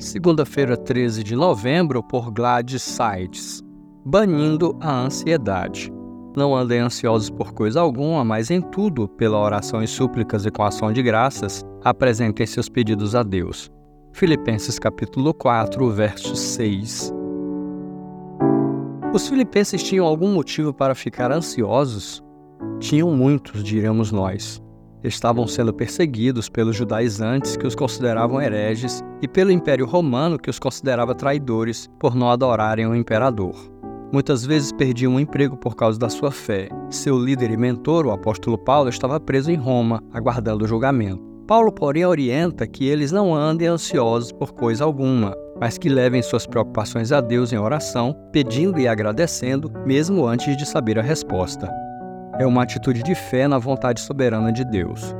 Segunda-feira, 13 de novembro, por Gladys Sides. Banindo a ansiedade. Não andem ansiosos por coisa alguma, mas em tudo, pela oração e súplicas e com ação de graças, apresentem seus pedidos a Deus. Filipenses capítulo 4, verso 6. Os filipenses tinham algum motivo para ficar ansiosos? Tinham muitos, diremos nós estavam sendo perseguidos pelos judaizantes que os consideravam hereges e pelo Império Romano que os considerava traidores por não adorarem o imperador. Muitas vezes perdiam um emprego por causa da sua fé. Seu líder e mentor, o apóstolo Paulo, estava preso em Roma, aguardando o julgamento. Paulo, porém, orienta que eles não andem ansiosos por coisa alguma, mas que levem suas preocupações a Deus em oração, pedindo e agradecendo, mesmo antes de saber a resposta é uma atitude de fé na vontade soberana de Deus.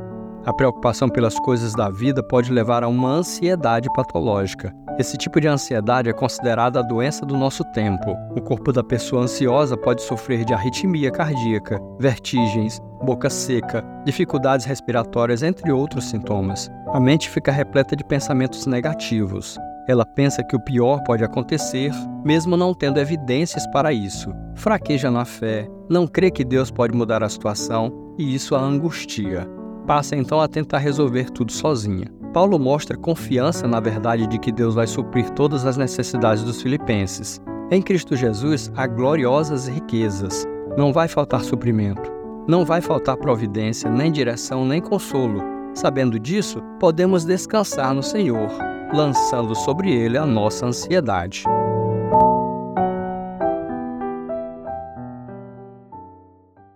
A preocupação pelas coisas da vida pode levar a uma ansiedade patológica. Esse tipo de ansiedade é considerada a doença do nosso tempo. O corpo da pessoa ansiosa pode sofrer de arritmia cardíaca, vertigens, boca seca, dificuldades respiratórias, entre outros sintomas. A mente fica repleta de pensamentos negativos. Ela pensa que o pior pode acontecer, mesmo não tendo evidências para isso. Fraqueja na fé, não crê que Deus pode mudar a situação e isso a angustia. Passa então a tentar resolver tudo sozinha. Paulo mostra confiança na verdade de que Deus vai suprir todas as necessidades dos filipenses. Em Cristo Jesus há gloriosas riquezas. Não vai faltar suprimento. Não vai faltar providência, nem direção, nem consolo. Sabendo disso, podemos descansar no Senhor lançando sobre ele a nossa ansiedade.